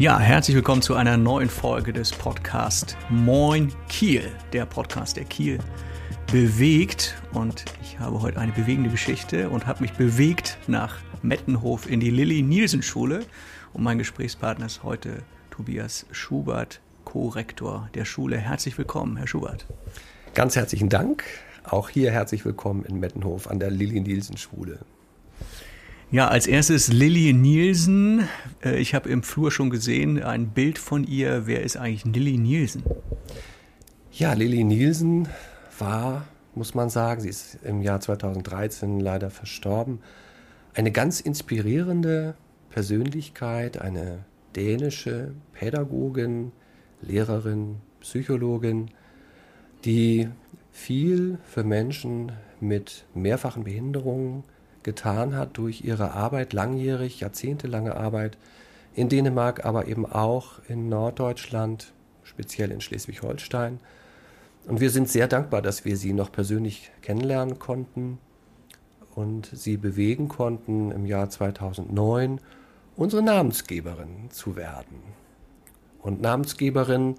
Ja, herzlich willkommen zu einer neuen Folge des Podcasts Moin Kiel, der Podcast, der Kiel bewegt. Und ich habe heute eine bewegende Geschichte und habe mich bewegt nach Mettenhof in die Lilly-Nielsen-Schule. Und mein Gesprächspartner ist heute Tobias Schubert, Co-Rektor der Schule. Herzlich willkommen, Herr Schubert. Ganz herzlichen Dank. Auch hier herzlich willkommen in Mettenhof an der Lilly-Nielsen-Schule. Ja, als erstes Lilly Nielsen. Äh, ich habe im Flur schon gesehen, ein Bild von ihr. Wer ist eigentlich Lilly Nielsen? Ja, Lilly Nielsen war, muss man sagen, sie ist im Jahr 2013 leider verstorben, eine ganz inspirierende Persönlichkeit, eine dänische Pädagogin, Lehrerin, Psychologin, die viel für Menschen mit mehrfachen Behinderungen getan hat durch ihre Arbeit, langjährig, jahrzehntelange Arbeit in Dänemark, aber eben auch in Norddeutschland, speziell in Schleswig-Holstein. Und wir sind sehr dankbar, dass wir sie noch persönlich kennenlernen konnten und sie bewegen konnten, im Jahr 2009 unsere Namensgeberin zu werden. Und Namensgeberin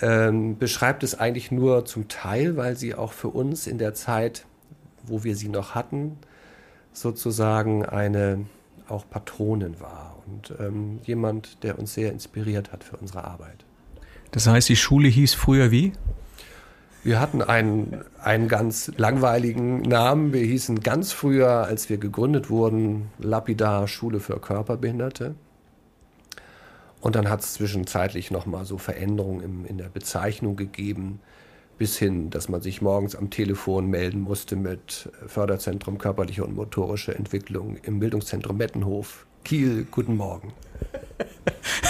ähm, beschreibt es eigentlich nur zum Teil, weil sie auch für uns in der Zeit, wo wir sie noch hatten, sozusagen eine auch Patronin war und ähm, jemand, der uns sehr inspiriert hat für unsere Arbeit. Das heißt, die Schule hieß früher wie? Wir hatten einen, einen ganz langweiligen Namen. Wir hießen ganz früher, als wir gegründet wurden, Lapidar Schule für Körperbehinderte. Und dann hat es zwischenzeitlich nochmal so Veränderungen im, in der Bezeichnung gegeben bis hin, dass man sich morgens am Telefon melden musste mit Förderzentrum körperliche und motorische Entwicklung im Bildungszentrum Mettenhof. Kiel, guten Morgen.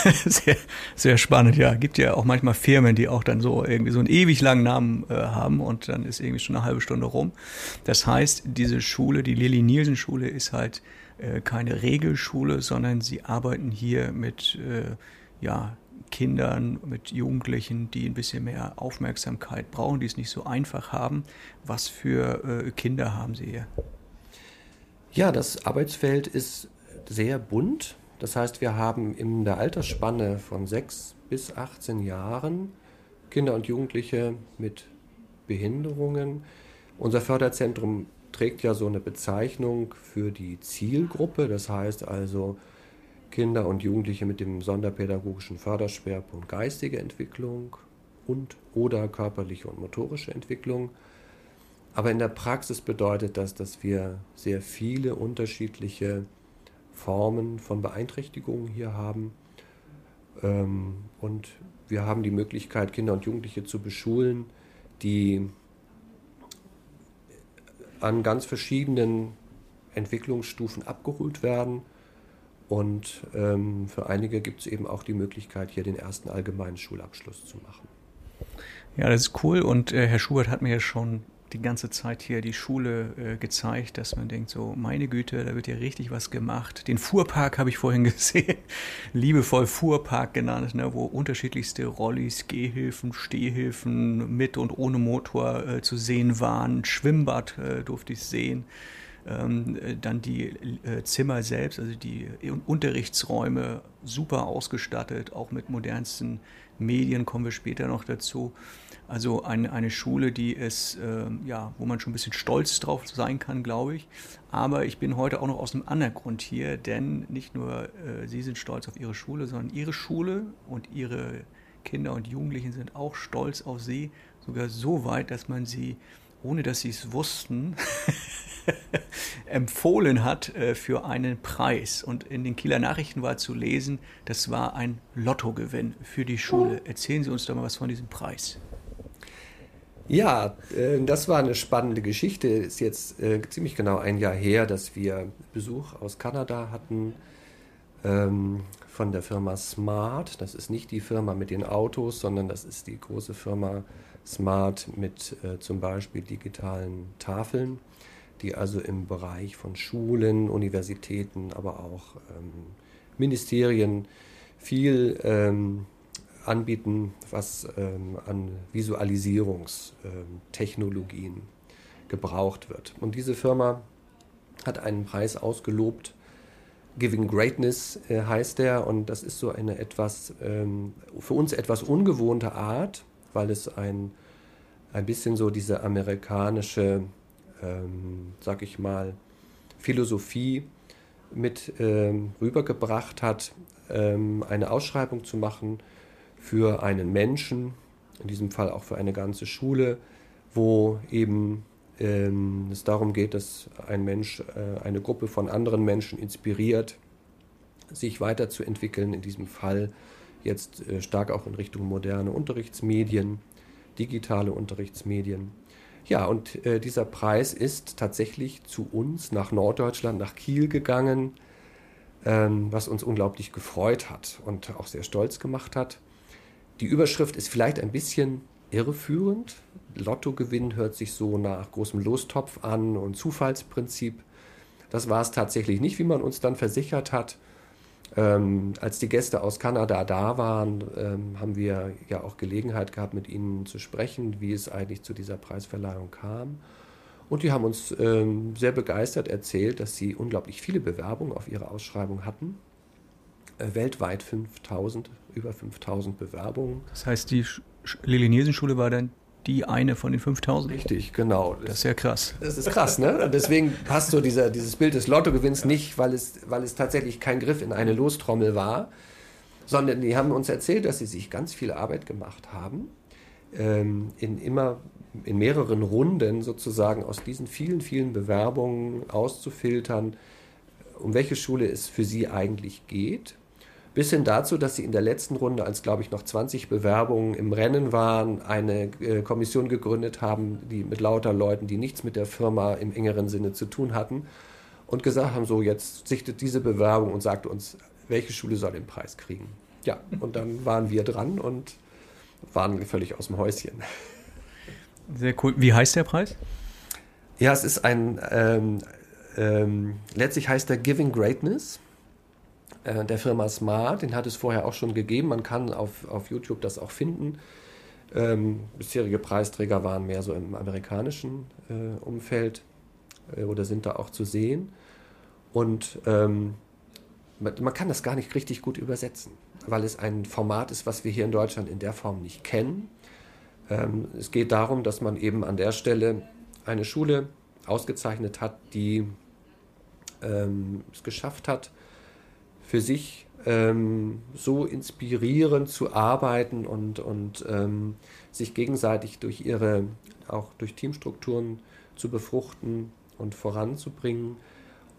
sehr, sehr spannend, ja. Gibt ja auch manchmal Firmen, die auch dann so irgendwie so einen ewig langen Namen äh, haben und dann ist irgendwie schon eine halbe Stunde rum. Das heißt, diese Schule, die Lilly Nielsen Schule, ist halt äh, keine Regelschule, sondern sie arbeiten hier mit äh, ja, Kindern, mit Jugendlichen, die ein bisschen mehr Aufmerksamkeit brauchen, die es nicht so einfach haben. Was für äh, Kinder haben Sie hier? Ja, das Arbeitsfeld ist sehr bunt. Das heißt, wir haben in der Altersspanne von 6 bis 18 Jahren Kinder und Jugendliche mit Behinderungen. Unser Förderzentrum trägt ja so eine Bezeichnung für die Zielgruppe. Das heißt also, Kinder und Jugendliche mit dem sonderpädagogischen Förderschwerpunkt geistige Entwicklung und oder körperliche und motorische Entwicklung. Aber in der Praxis bedeutet das, dass wir sehr viele unterschiedliche Formen von Beeinträchtigungen hier haben. Ähm, und wir haben die Möglichkeit, Kinder und Jugendliche zu beschulen, die an ganz verschiedenen Entwicklungsstufen abgeholt werden und ähm, für einige gibt es eben auch die Möglichkeit, hier den ersten allgemeinen Schulabschluss zu machen. Ja, das ist cool. Und äh, Herr Schubert hat mir ja schon die ganze Zeit hier die Schule äh, gezeigt, dass man denkt, so, meine Güte, da wird ja richtig was gemacht. Den Fuhrpark habe ich vorhin gesehen, liebevoll Fuhrpark genannt, ne, wo unterschiedlichste Rollis, Gehhilfen, Stehhilfen mit und ohne Motor äh, zu sehen waren. Schwimmbad äh, durfte ich sehen. Ähm, dann die äh, Zimmer selbst, also die Unterrichtsräume super ausgestattet, auch mit modernsten Medien kommen wir später noch dazu. Also eine, eine Schule, die es, äh, ja, wo man schon ein bisschen stolz drauf sein kann, glaube ich. Aber ich bin heute auch noch aus einem anderen Grund hier, denn nicht nur äh, Sie sind stolz auf Ihre Schule, sondern Ihre Schule und Ihre Kinder und Jugendlichen sind auch stolz auf Sie, sogar so weit, dass man sie, ohne dass sie es wussten, empfohlen hat äh, für einen Preis. Und in den Kieler Nachrichten war zu lesen, das war ein Lottogewinn für die Schule. Erzählen Sie uns doch mal was von diesem Preis. Ja, äh, das war eine spannende Geschichte. Ist jetzt äh, ziemlich genau ein Jahr her, dass wir Besuch aus Kanada hatten ähm, von der Firma Smart. Das ist nicht die Firma mit den Autos, sondern das ist die große Firma Smart mit äh, zum Beispiel digitalen Tafeln die also im Bereich von Schulen, Universitäten, aber auch ähm, Ministerien viel ähm, anbieten, was ähm, an Visualisierungstechnologien ähm, gebraucht wird. Und diese Firma hat einen Preis ausgelobt Giving Greatness äh, heißt er und das ist so eine etwas, ähm, für uns etwas ungewohnte Art, weil es ein, ein bisschen so diese amerikanische, ähm, sag ich mal, Philosophie mit ähm, rübergebracht hat, ähm, eine Ausschreibung zu machen für einen Menschen, in diesem Fall auch für eine ganze Schule, wo eben ähm, es darum geht, dass ein Mensch äh, eine Gruppe von anderen Menschen inspiriert, sich weiterzuentwickeln, in diesem Fall jetzt äh, stark auch in Richtung moderne Unterrichtsmedien, digitale Unterrichtsmedien. Ja, und äh, dieser Preis ist tatsächlich zu uns nach Norddeutschland, nach Kiel gegangen, ähm, was uns unglaublich gefreut hat und auch sehr stolz gemacht hat. Die Überschrift ist vielleicht ein bisschen irreführend. Lottogewinn hört sich so nach großem Lostopf an und Zufallsprinzip. Das war es tatsächlich nicht, wie man uns dann versichert hat. Ähm, als die Gäste aus Kanada da waren, ähm, haben wir ja auch Gelegenheit gehabt, mit ihnen zu sprechen, wie es eigentlich zu dieser Preisverleihung kam. Und die haben uns ähm, sehr begeistert erzählt, dass sie unglaublich viele Bewerbungen auf ihre Ausschreibung hatten. Äh, weltweit 5000, über 5000 Bewerbungen. Das heißt, die Lili-Nielsen-Schule war dann die eine von den 5000? Richtig, genau. Das ist ja krass. Das ist krass, ne? Und deswegen passt so dieser, dieses Bild des Lottogewinns nicht, weil es, weil es tatsächlich kein Griff in eine Lostrommel war, sondern die haben uns erzählt, dass sie sich ganz viel Arbeit gemacht haben, ähm, in immer in mehreren Runden sozusagen aus diesen vielen, vielen Bewerbungen auszufiltern, um welche Schule es für sie eigentlich geht bis hin dazu, dass sie in der letzten Runde, als glaube ich noch 20 Bewerbungen im Rennen waren, eine äh, Kommission gegründet haben, die mit lauter Leuten, die nichts mit der Firma im engeren Sinne zu tun hatten, und gesagt haben, so jetzt sichtet diese Bewerbung und sagt uns, welche Schule soll den Preis kriegen. Ja, und dann waren wir dran und waren völlig aus dem Häuschen. Sehr cool. Wie heißt der Preis? Ja, es ist ein, ähm, ähm, letztlich heißt er Giving Greatness. Äh, der Firma Smart. Den hat es vorher auch schon gegeben. Man kann auf, auf YouTube das auch finden. Ähm, bisherige Preisträger waren mehr so im amerikanischen äh, Umfeld äh, oder sind da auch zu sehen. Und ähm, man kann das gar nicht richtig gut übersetzen, weil es ein Format ist, was wir hier in Deutschland in der Form nicht kennen. Ähm, es geht darum, dass man eben an der Stelle eine Schule ausgezeichnet hat, die ähm, es geschafft hat, für sich ähm, so inspirierend zu arbeiten und, und ähm, sich gegenseitig durch ihre, auch durch Teamstrukturen zu befruchten und voranzubringen.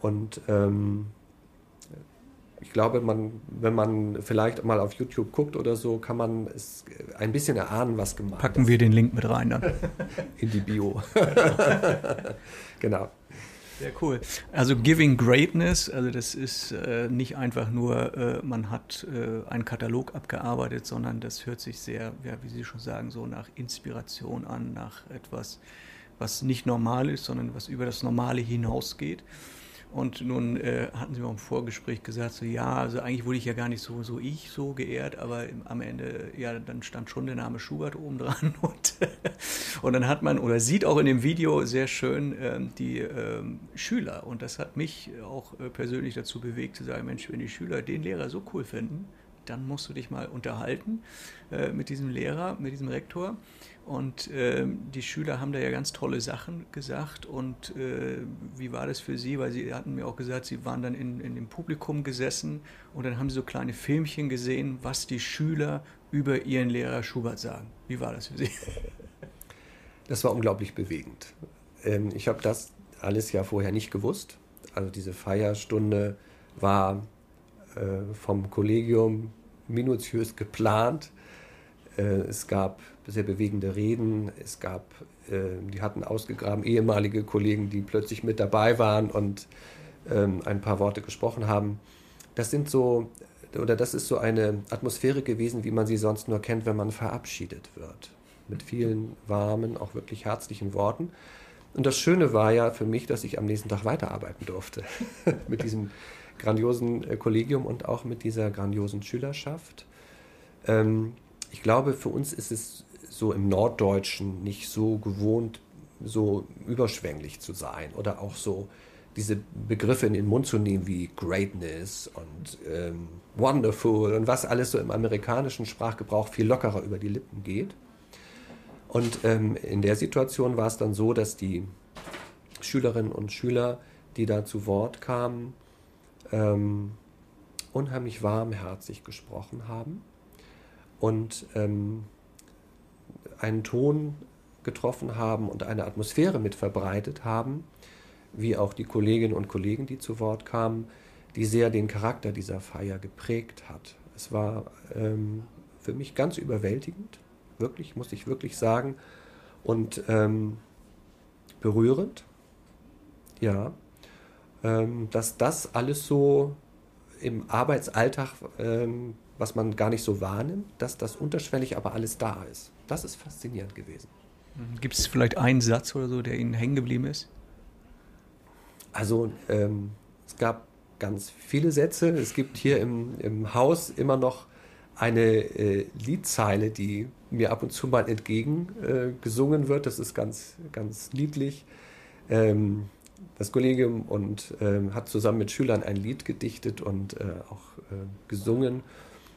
Und ähm, ich glaube, man, wenn man vielleicht mal auf YouTube guckt oder so, kann man es ein bisschen erahnen, was gemacht Packen wir den Link mit rein dann. In die Bio. genau. Sehr cool. Also Giving Greatness, also das ist äh, nicht einfach nur, äh, man hat äh, einen Katalog abgearbeitet, sondern das hört sich sehr, ja, wie Sie schon sagen, so nach Inspiration an, nach etwas, was nicht normal ist, sondern was über das Normale hinausgeht. Und nun äh, hatten Sie mir im Vorgespräch gesagt, so ja, also eigentlich wurde ich ja gar nicht so, so ich so geehrt, aber im, am Ende, ja, dann stand schon der Name Schubert oben dran und, und dann hat man oder sieht auch in dem Video sehr schön ähm, die ähm, Schüler und das hat mich auch äh, persönlich dazu bewegt zu sagen, Mensch, wenn die Schüler den Lehrer so cool finden, dann musst du dich mal unterhalten äh, mit diesem Lehrer, mit diesem Rektor. Und äh, die Schüler haben da ja ganz tolle Sachen gesagt. Und äh, wie war das für Sie? Weil Sie hatten mir auch gesagt, Sie waren dann in, in dem Publikum gesessen und dann haben Sie so kleine Filmchen gesehen, was die Schüler über ihren Lehrer Schubert sagen. Wie war das für Sie? Das war unglaublich bewegend. Ähm, ich habe das alles ja vorher nicht gewusst. Also diese Feierstunde war äh, vom Kollegium minutiös geplant. Äh, es gab sehr bewegende Reden. Es gab, äh, die hatten ausgegraben ehemalige Kollegen, die plötzlich mit dabei waren und ähm, ein paar Worte gesprochen haben. Das sind so, oder das ist so eine Atmosphäre gewesen, wie man sie sonst nur kennt, wenn man verabschiedet wird. Mit vielen warmen, auch wirklich herzlichen Worten. Und das Schöne war ja für mich, dass ich am nächsten Tag weiterarbeiten durfte. mit diesem grandiosen äh, Kollegium und auch mit dieser grandiosen Schülerschaft. Ähm, ich glaube, für uns ist es so im Norddeutschen nicht so gewohnt, so überschwänglich zu sein oder auch so diese Begriffe in den Mund zu nehmen wie Greatness und ähm, Wonderful und was alles so im amerikanischen Sprachgebrauch viel lockerer über die Lippen geht. Und ähm, in der Situation war es dann so, dass die Schülerinnen und Schüler, die da zu Wort kamen, ähm, unheimlich warmherzig gesprochen haben und ähm, einen Ton getroffen haben und eine Atmosphäre mit verbreitet haben, wie auch die Kolleginnen und Kollegen, die zu Wort kamen, die sehr den Charakter dieser Feier geprägt hat. Es war ähm, für mich ganz überwältigend, wirklich, muss ich wirklich sagen, und ähm, berührend, ja, ähm, dass das alles so im Arbeitsalltag, ähm, was man gar nicht so wahrnimmt, dass das unterschwellig aber alles da ist. Das ist faszinierend gewesen. Gibt es vielleicht einen Satz oder so, der Ihnen hängen geblieben ist? Also ähm, es gab ganz viele Sätze. Es gibt hier im, im Haus immer noch eine äh, Liedzeile, die mir ab und zu mal entgegen äh, gesungen wird. Das ist ganz, ganz lieblich. Ähm, das Kollegium und ähm, hat zusammen mit Schülern ein Lied gedichtet und äh, auch äh, gesungen.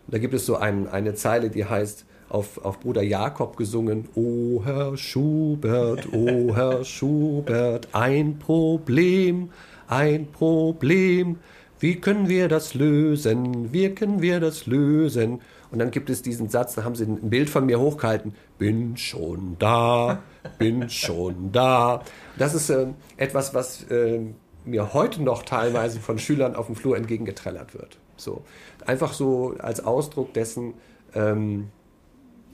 Da gibt es so ein, eine Zeile, die heißt, auf, auf Bruder Jakob gesungen. O Herr Schubert, o Herr Schubert, ein Problem, ein Problem. Wie können wir das lösen? Wie können wir das lösen? Und dann gibt es diesen Satz, da haben sie ein Bild von mir hochgehalten. Bin schon da, bin schon da. Das ist äh, etwas, was äh, mir heute noch teilweise von Schülern auf dem Flur entgegengetrellert wird. So. Einfach so als Ausdruck dessen, ähm,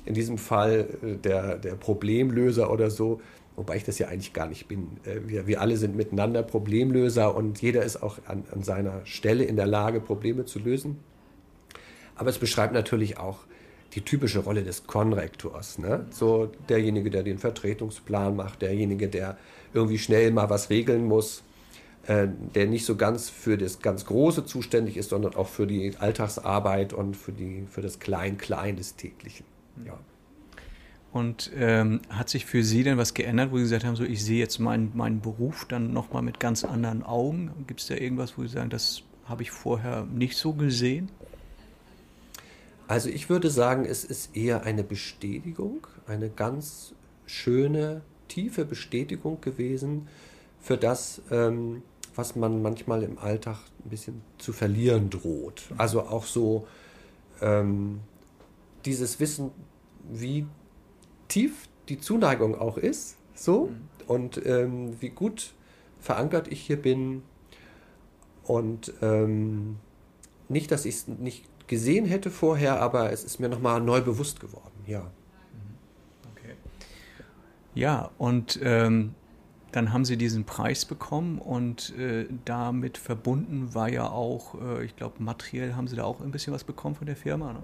in diesem Fall äh, der, der Problemlöser oder so, wobei ich das ja eigentlich gar nicht bin. Äh, wir, wir alle sind miteinander Problemlöser und jeder ist auch an, an seiner Stelle in der Lage, Probleme zu lösen. Aber es beschreibt natürlich auch die typische Rolle des Konrektors. Ne? So derjenige, der den Vertretungsplan macht, derjenige, der irgendwie schnell mal was regeln muss, der nicht so ganz für das ganz Große zuständig ist, sondern auch für die Alltagsarbeit und für, die, für das Klein-Klein des täglichen. Ja. Und ähm, hat sich für Sie denn was geändert, wo Sie gesagt haben, so ich sehe jetzt meinen, meinen Beruf dann nochmal mit ganz anderen Augen? Gibt es da irgendwas, wo Sie sagen, das habe ich vorher nicht so gesehen? Also ich würde sagen, es ist eher eine Bestätigung, eine ganz schöne, tiefe Bestätigung gewesen für das, ähm, was man manchmal im Alltag ein bisschen zu verlieren droht. Also auch so ähm, dieses Wissen, wie tief die Zuneigung auch ist, so mhm. und ähm, wie gut verankert ich hier bin und ähm, nicht, dass ich es nicht gesehen hätte vorher, aber es ist mir nochmal neu bewusst geworden, ja. Mhm. Okay. Ja, und ähm, dann haben sie diesen Preis bekommen und äh, damit verbunden war ja auch, äh, ich glaube, materiell haben sie da auch ein bisschen was bekommen von der Firma. Ne?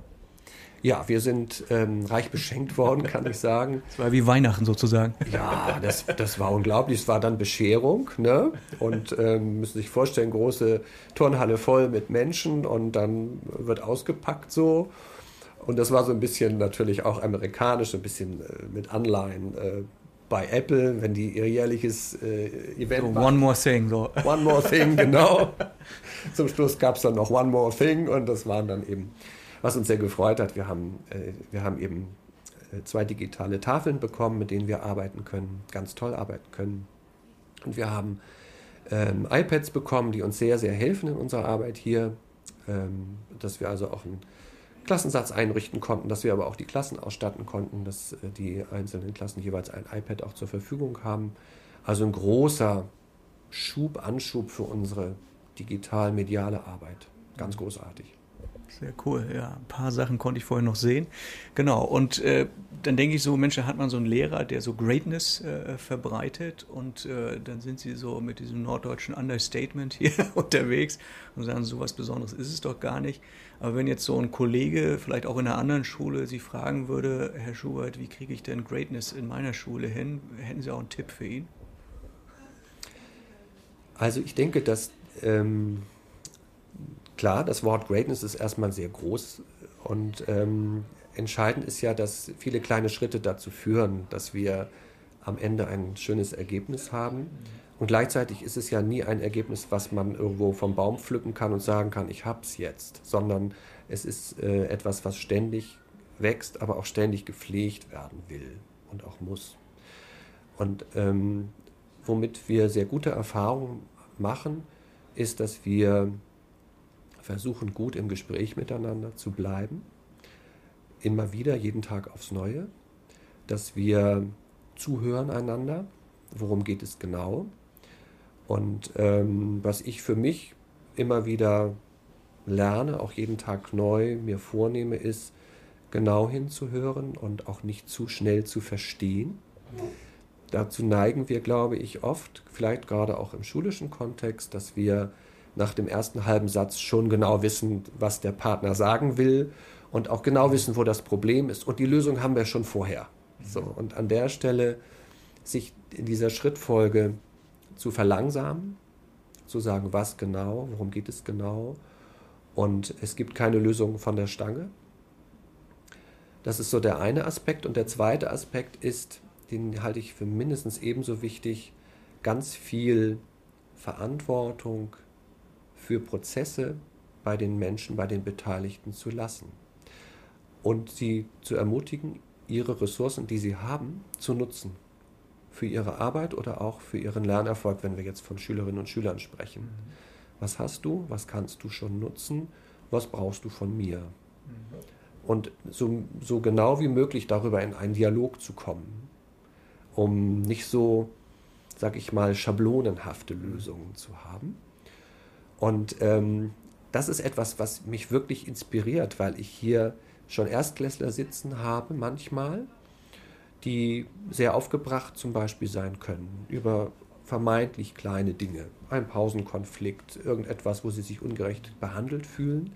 Ja, wir sind ähm, reich beschenkt worden, kann ich sagen. Es war wie Weihnachten sozusagen. Ja, das, das war unglaublich. Es war dann Bescherung. Ne? Und ähm, müssen sich vorstellen, große Turnhalle voll mit Menschen und dann wird ausgepackt so. Und das war so ein bisschen natürlich auch amerikanisch, ein bisschen äh, mit Anleihen. Bei Apple, wenn die ihr jährliches äh, Event so. One More Thing, so. One More Thing, genau. Zum Schluss gab es dann noch One More Thing und das waren dann eben was uns sehr gefreut hat, wir haben, äh, wir haben eben äh, zwei digitale Tafeln bekommen, mit denen wir arbeiten können, ganz toll arbeiten können. Und wir haben ähm, iPads bekommen, die uns sehr, sehr helfen in unserer Arbeit hier, ähm, dass wir also auch einen Klassensatz einrichten konnten, dass wir aber auch die Klassen ausstatten konnten, dass äh, die einzelnen Klassen jeweils ein iPad auch zur Verfügung haben. Also ein großer Schub, Anschub für unsere digital-mediale Arbeit. Ganz großartig. Sehr cool, ja. Ein paar Sachen konnte ich vorher noch sehen. Genau, und äh, dann denke ich so, Mensch, da hat man so einen Lehrer, der so Greatness äh, verbreitet und äh, dann sind sie so mit diesem norddeutschen Understatement hier unterwegs und sagen, so was Besonderes ist es doch gar nicht. Aber wenn jetzt so ein Kollege, vielleicht auch in einer anderen Schule, Sie fragen würde, Herr Schubert, wie kriege ich denn Greatness in meiner Schule hin, hätten Sie auch einen Tipp für ihn? Also ich denke, dass... Ähm klar, das Wort Greatness ist erstmal sehr groß und ähm, entscheidend ist ja, dass viele kleine Schritte dazu führen, dass wir am Ende ein schönes Ergebnis haben. Und gleichzeitig ist es ja nie ein Ergebnis, was man irgendwo vom Baum pflücken kann und sagen kann, ich hab's jetzt, sondern es ist äh, etwas, was ständig wächst, aber auch ständig gepflegt werden will und auch muss. Und ähm, womit wir sehr gute Erfahrungen machen, ist, dass wir versuchen, gut im Gespräch miteinander zu bleiben, immer wieder, jeden Tag aufs Neue, dass wir zuhören einander, worum geht es genau. Und ähm, was ich für mich immer wieder lerne, auch jeden Tag neu mir vornehme, ist, genau hinzuhören und auch nicht zu schnell zu verstehen. Dazu neigen wir, glaube ich, oft, vielleicht gerade auch im schulischen Kontext, dass wir nach dem ersten halben Satz schon genau wissen, was der Partner sagen will und auch genau wissen, wo das Problem ist. Und die Lösung haben wir schon vorher. So, und an der Stelle sich in dieser Schrittfolge zu verlangsamen, zu sagen, was genau, worum geht es genau. Und es gibt keine Lösung von der Stange. Das ist so der eine Aspekt. Und der zweite Aspekt ist, den halte ich für mindestens ebenso wichtig, ganz viel Verantwortung für Prozesse bei den Menschen, bei den Beteiligten zu lassen. Und sie zu ermutigen, ihre Ressourcen, die sie haben, zu nutzen. Für ihre Arbeit oder auch für ihren Lernerfolg, wenn wir jetzt von Schülerinnen und Schülern sprechen. Mhm. Was hast du? Was kannst du schon nutzen? Was brauchst du von mir? Mhm. Und so, so genau wie möglich darüber in einen Dialog zu kommen, um nicht so, sag ich mal, schablonenhafte Lösungen zu haben. Und ähm, das ist etwas, was mich wirklich inspiriert, weil ich hier schon Erstklässler sitzen habe manchmal, die sehr aufgebracht zum Beispiel sein können über vermeintlich kleine Dinge, ein Pausenkonflikt, irgendetwas, wo sie sich ungerecht behandelt fühlen.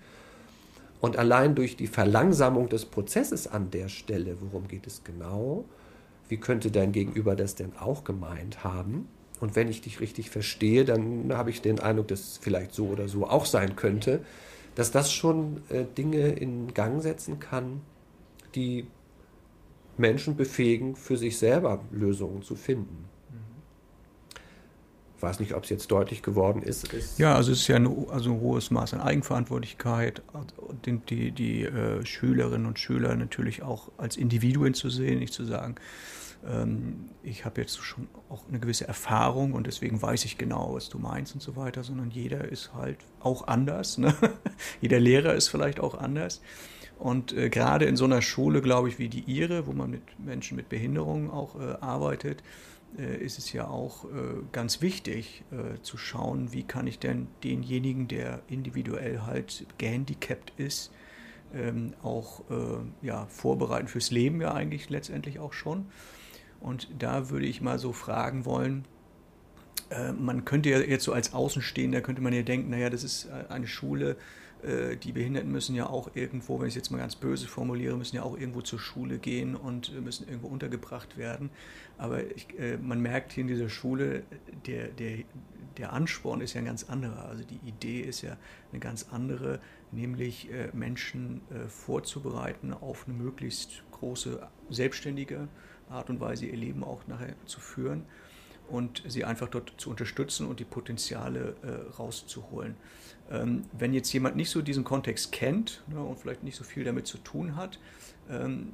Und allein durch die Verlangsamung des Prozesses an der Stelle, worum geht es genau, wie könnte dein Gegenüber das denn auch gemeint haben? Und wenn ich dich richtig verstehe, dann habe ich den Eindruck, dass es vielleicht so oder so auch sein könnte dass das schon äh, Dinge in Gang setzen kann, die Menschen befähigen, für sich selber Lösungen zu finden. Ich weiß nicht, ob es jetzt deutlich geworden ist. ja, also es ist ja ein, also ein hohes Maß an Eigenverantwortlichkeit, die, die, äh, Schülerinnen und Schüler natürlich auch als Individuen zu sehen, nicht zu sagen, ich habe jetzt schon auch eine gewisse Erfahrung und deswegen weiß ich genau, was du meinst und so weiter, sondern jeder ist halt auch anders. Ne? jeder Lehrer ist vielleicht auch anders. Und äh, gerade in so einer Schule, glaube ich, wie die Ihre, wo man mit Menschen mit Behinderungen auch äh, arbeitet, äh, ist es ja auch äh, ganz wichtig äh, zu schauen, wie kann ich denn denjenigen, der individuell halt gehandicapt ist, ähm, auch äh, ja, vorbereiten fürs Leben ja eigentlich letztendlich auch schon. Und da würde ich mal so fragen wollen, äh, man könnte ja jetzt so als Außenstehender, könnte man ja denken, naja, das ist äh, eine Schule, äh, die Behinderten müssen ja auch irgendwo, wenn ich es jetzt mal ganz böse formuliere, müssen ja auch irgendwo zur Schule gehen und müssen irgendwo untergebracht werden. Aber ich, man merkt hier in dieser Schule, der, der, der Ansporn ist ja ein ganz anderer. Also die Idee ist ja eine ganz andere, nämlich Menschen vorzubereiten auf eine möglichst große selbstständige Art und Weise ihr Leben auch nachher zu führen und sie einfach dort zu unterstützen und die Potenziale äh, rauszuholen. Ähm, wenn jetzt jemand nicht so diesen Kontext kennt ne, und vielleicht nicht so viel damit zu tun hat, ähm,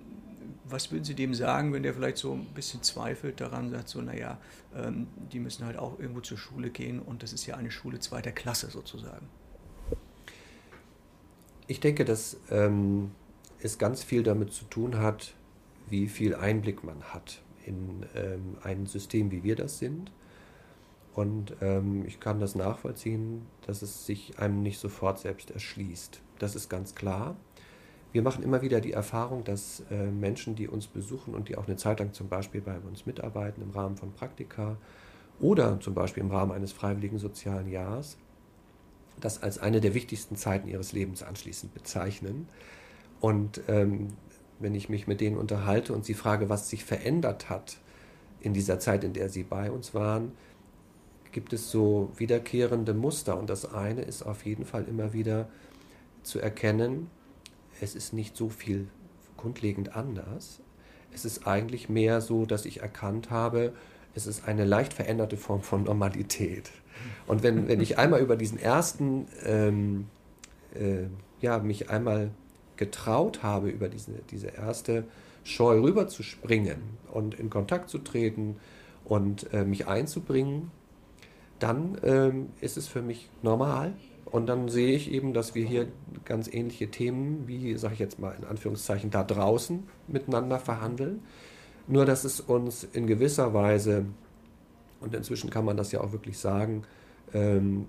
was würden Sie dem sagen, wenn der vielleicht so ein bisschen zweifelt daran, sagt so, naja, ähm, die müssen halt auch irgendwo zur Schule gehen und das ist ja eine Schule zweiter Klasse sozusagen? Ich denke, dass ähm, es ganz viel damit zu tun hat, wie viel Einblick man hat in ähm, ein System, wie wir das sind. Und ähm, ich kann das nachvollziehen, dass es sich einem nicht sofort selbst erschließt. Das ist ganz klar. Wir machen immer wieder die Erfahrung, dass äh, Menschen, die uns besuchen und die auch eine Zeit lang zum Beispiel bei uns mitarbeiten im Rahmen von Praktika oder zum Beispiel im Rahmen eines freiwilligen sozialen Jahres, das als eine der wichtigsten Zeiten ihres Lebens anschließend bezeichnen. Und ähm, wenn ich mich mit denen unterhalte und sie frage, was sich verändert hat in dieser Zeit, in der sie bei uns waren, gibt es so wiederkehrende Muster. Und das eine ist auf jeden Fall immer wieder zu erkennen, es ist nicht so viel grundlegend anders. Es ist eigentlich mehr so, dass ich erkannt habe, es ist eine leicht veränderte Form von Normalität. Und wenn, wenn ich einmal über diesen ersten, ähm, äh, ja, mich einmal getraut habe, über diese, diese erste Scheu rüberzuspringen und in Kontakt zu treten und äh, mich einzubringen, dann ähm, ist es für mich normal. Und dann sehe ich eben, dass wir hier ganz ähnliche Themen, wie, sage ich jetzt mal in Anführungszeichen, da draußen miteinander verhandeln. Nur, dass es uns in gewisser Weise, und inzwischen kann man das ja auch wirklich sagen, ähm,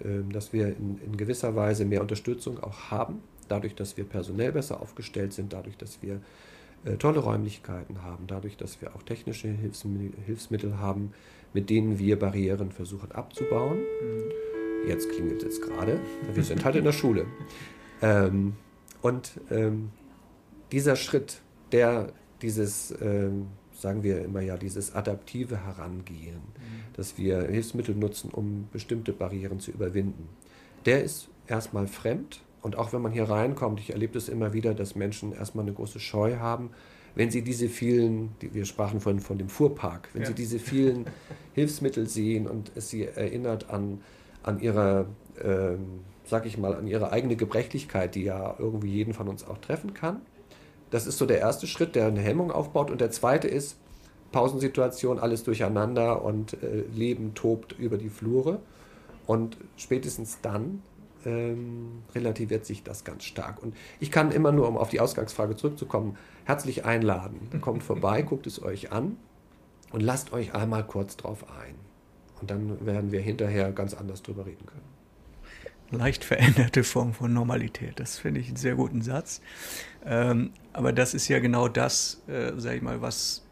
äh, dass wir in, in, gewisser Weise mehr Unterstützung auch haben, dadurch, dass wir personell besser aufgestellt sind, dadurch, dass wir äh, tolle Räumlichkeiten haben, dadurch, dass wir auch technische Hilfsmittel, Hilfsmittel haben, mit denen wir Barrieren versuchen abzubauen. Mhm. Jetzt klingelt es gerade, wir sind halt in der Schule. Ähm, und ähm, dieser Schritt, der dieses, ähm, sagen wir immer ja, dieses adaptive Herangehen, mhm. dass wir Hilfsmittel nutzen, um bestimmte Barrieren zu überwinden, der ist erstmal fremd. Und auch wenn man hier reinkommt, ich erlebe das immer wieder, dass Menschen erstmal eine große Scheu haben, wenn sie diese vielen, wir sprachen vorhin von dem Fuhrpark, wenn ja. sie diese vielen Hilfsmittel sehen und es sie erinnert an, an ihre, ähm, sag ich mal, an ihre eigene Gebrechlichkeit, die ja irgendwie jeden von uns auch treffen kann, das ist so der erste Schritt, der eine Hemmung aufbaut. Und der zweite ist Pausensituation, alles durcheinander und äh, Leben tobt über die Flure. Und spätestens dann ähm, relativiert sich das ganz stark. Und ich kann immer nur, um auf die Ausgangsfrage zurückzukommen, herzlich einladen. Kommt vorbei, guckt es euch an und lasst euch einmal kurz drauf ein. Und dann werden wir hinterher ganz anders drüber reden können leicht veränderte Form von Normalität. Das finde ich einen sehr guten Satz. Ähm, aber das ist ja genau das, äh, sage ich mal, was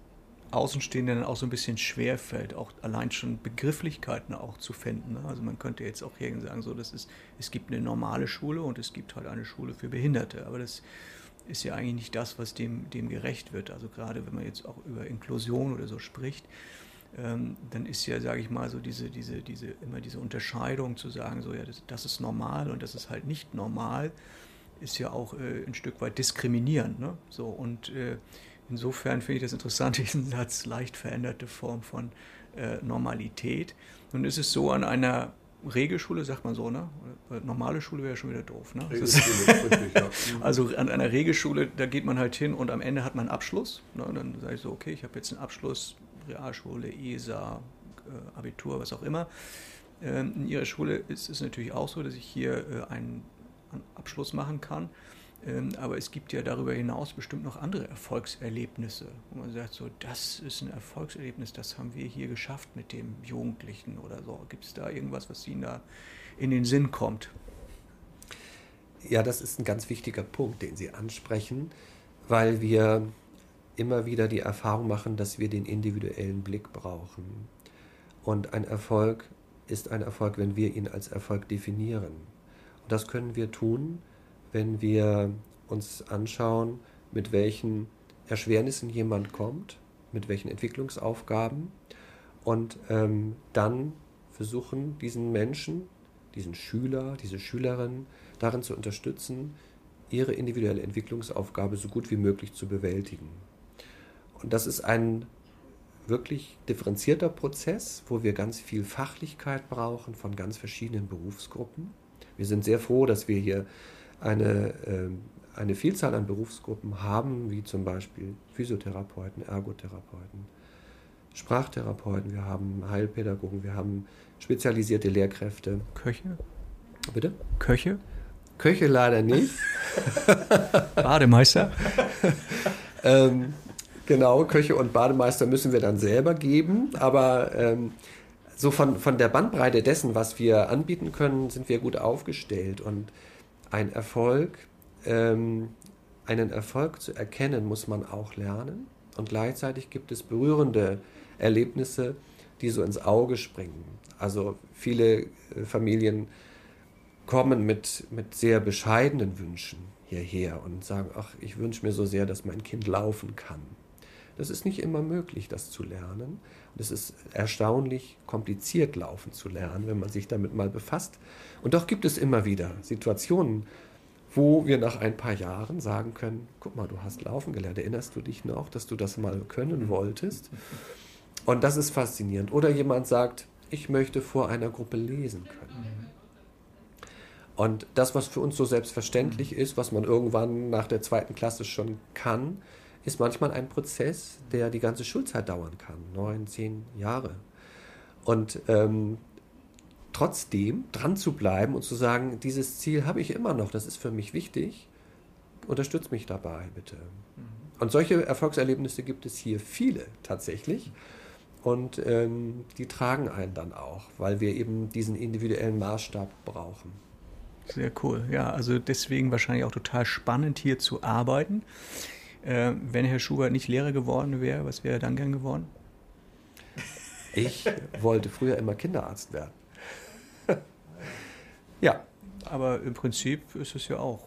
Außenstehenden auch so ein bisschen schwer fällt, auch allein schon Begrifflichkeiten auch zu finden. Ne? Also man könnte jetzt auch hier sagen, so, das ist, es gibt eine normale Schule und es gibt halt eine Schule für Behinderte. Aber das ist ja eigentlich nicht das, was dem, dem gerecht wird. Also gerade wenn man jetzt auch über Inklusion oder so spricht, ähm, dann ist ja, sage ich mal, so diese, diese, diese, immer diese Unterscheidung zu sagen, so ja, das, das ist normal und das ist halt nicht normal, ist ja auch äh, ein Stück weit diskriminierend. Ne? So, und äh, insofern finde ich das interessant, diesen Satz, leicht veränderte Form von äh, Normalität. Nun ist es so an einer Regelschule, sagt man so, ne? Normale Schule wäre schon wieder doof, ne? Ist, also an einer Regelschule, da geht man halt hin und am Ende hat man einen Abschluss. Ne? Und dann sage ich so, okay, ich habe jetzt einen Abschluss Realschule, ESA, äh, Abitur, was auch immer. Ähm, in ihrer Schule ist es natürlich auch so, dass ich hier äh, einen Abschluss machen kann. Ähm, aber es gibt ja darüber hinaus bestimmt noch andere Erfolgserlebnisse. Wo man sagt, so, das ist ein Erfolgserlebnis, das haben wir hier geschafft mit dem Jugendlichen oder so. Gibt es da irgendwas, was Ihnen da in den Sinn kommt? Ja, das ist ein ganz wichtiger Punkt, den Sie ansprechen, weil wir immer wieder die Erfahrung machen, dass wir den individuellen Blick brauchen. Und ein Erfolg ist ein Erfolg, wenn wir ihn als Erfolg definieren. Und das können wir tun, wenn wir uns anschauen, mit welchen Erschwernissen jemand kommt, mit welchen Entwicklungsaufgaben und ähm, dann versuchen, diesen Menschen, diesen Schüler, diese Schülerin darin zu unterstützen, ihre individuelle Entwicklungsaufgabe so gut wie möglich zu bewältigen. Und das ist ein wirklich differenzierter Prozess, wo wir ganz viel Fachlichkeit brauchen von ganz verschiedenen Berufsgruppen. Wir sind sehr froh, dass wir hier eine, äh, eine Vielzahl an Berufsgruppen haben, wie zum Beispiel Physiotherapeuten, Ergotherapeuten, Sprachtherapeuten, wir haben Heilpädagogen, wir haben spezialisierte Lehrkräfte. Köche? Bitte? Köche? Köche leider nicht. Bademeister? ähm, Genau, Köche und Bademeister müssen wir dann selber geben, aber ähm, so von, von der Bandbreite dessen, was wir anbieten können, sind wir gut aufgestellt. Und ein Erfolg, ähm, einen Erfolg zu erkennen, muss man auch lernen. Und gleichzeitig gibt es berührende Erlebnisse, die so ins Auge springen. Also viele äh, Familien kommen mit, mit sehr bescheidenen Wünschen hierher und sagen, ach, ich wünsche mir so sehr, dass mein Kind laufen kann. Das ist nicht immer möglich, das zu lernen. Und es ist erstaunlich kompliziert, laufen zu lernen, wenn man sich damit mal befasst. Und doch gibt es immer wieder Situationen, wo wir nach ein paar Jahren sagen können, guck mal, du hast laufen gelernt, erinnerst du dich noch, dass du das mal können wolltest? Und das ist faszinierend. Oder jemand sagt, ich möchte vor einer Gruppe lesen können. Und das, was für uns so selbstverständlich ist, was man irgendwann nach der zweiten Klasse schon kann, ist manchmal ein Prozess, der die ganze Schulzeit dauern kann, neun, zehn Jahre. Und ähm, trotzdem dran zu bleiben und zu sagen, dieses Ziel habe ich immer noch, das ist für mich wichtig, unterstützt mich dabei, bitte. Mhm. Und solche Erfolgserlebnisse gibt es hier viele tatsächlich. Und ähm, die tragen einen dann auch, weil wir eben diesen individuellen Maßstab brauchen. Sehr cool. Ja, also deswegen wahrscheinlich auch total spannend hier zu arbeiten. Äh, wenn Herr Schubert nicht Lehrer geworden wäre, was wäre er dann gern geworden? Ich wollte früher immer Kinderarzt werden. ja. Aber im Prinzip ist es ja auch,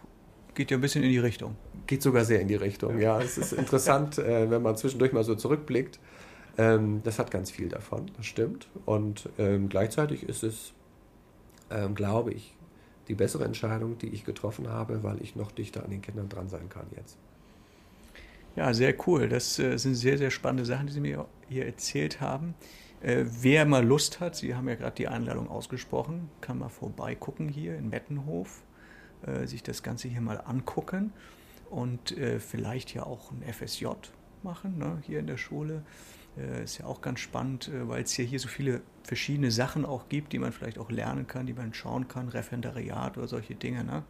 geht ja ein bisschen in die Richtung. Geht sogar sehr in die Richtung, ja. ja es ist interessant, äh, wenn man zwischendurch mal so zurückblickt. Ähm, das hat ganz viel davon, das stimmt. Und ähm, gleichzeitig ist es, ähm, glaube ich, die bessere Entscheidung, die ich getroffen habe, weil ich noch dichter an den Kindern dran sein kann jetzt. Ja, sehr cool. Das äh, sind sehr, sehr spannende Sachen, die Sie mir hier erzählt haben. Äh, wer mal Lust hat, Sie haben ja gerade die Einladung ausgesprochen, kann mal vorbeigucken hier in Mettenhof, äh, sich das Ganze hier mal angucken und vielleicht ja auch ein FSJ machen, ne, hier in der Schule. Ist ja auch ganz spannend, weil es ja hier so viele verschiedene Sachen auch gibt, die man vielleicht auch lernen kann, die man schauen kann, Referendariat oder solche Dinge. Ne?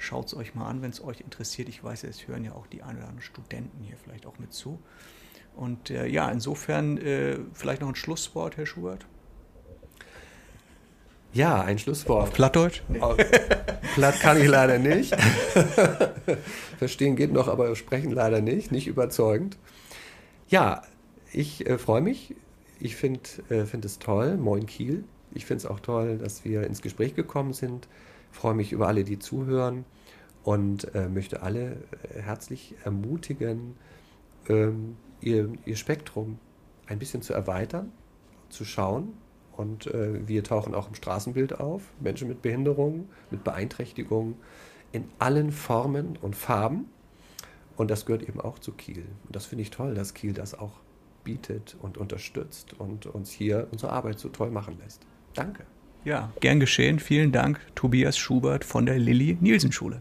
Schaut es euch mal an, wenn es euch interessiert. Ich weiß, es hören ja auch die ein oder anderen Studenten hier vielleicht auch mit zu. Und äh, ja, insofern äh, vielleicht noch ein Schlusswort, Herr Schubert. Ja, ein Schlusswort. Auf Plattdeutsch? Platt kann ich leider nicht. Verstehen geht noch, aber sprechen leider nicht, nicht überzeugend. Ja, ich äh, freue mich. Ich finde äh, find es toll. Moin Kiel. Ich finde es auch toll, dass wir ins Gespräch gekommen sind. Freue mich über alle, die zuhören und äh, möchte alle äh, herzlich ermutigen, ähm, ihr, ihr Spektrum ein bisschen zu erweitern, zu schauen. Und äh, wir tauchen auch im Straßenbild auf. Menschen mit Behinderungen, mit Beeinträchtigungen in allen Formen und Farben. Und das gehört eben auch zu Kiel. Und das finde ich toll, dass Kiel das auch bietet und unterstützt und uns hier unsere Arbeit so toll machen lässt. Danke. Ja, gern geschehen. Vielen Dank, Tobias Schubert von der Lilly Nielsen Schule.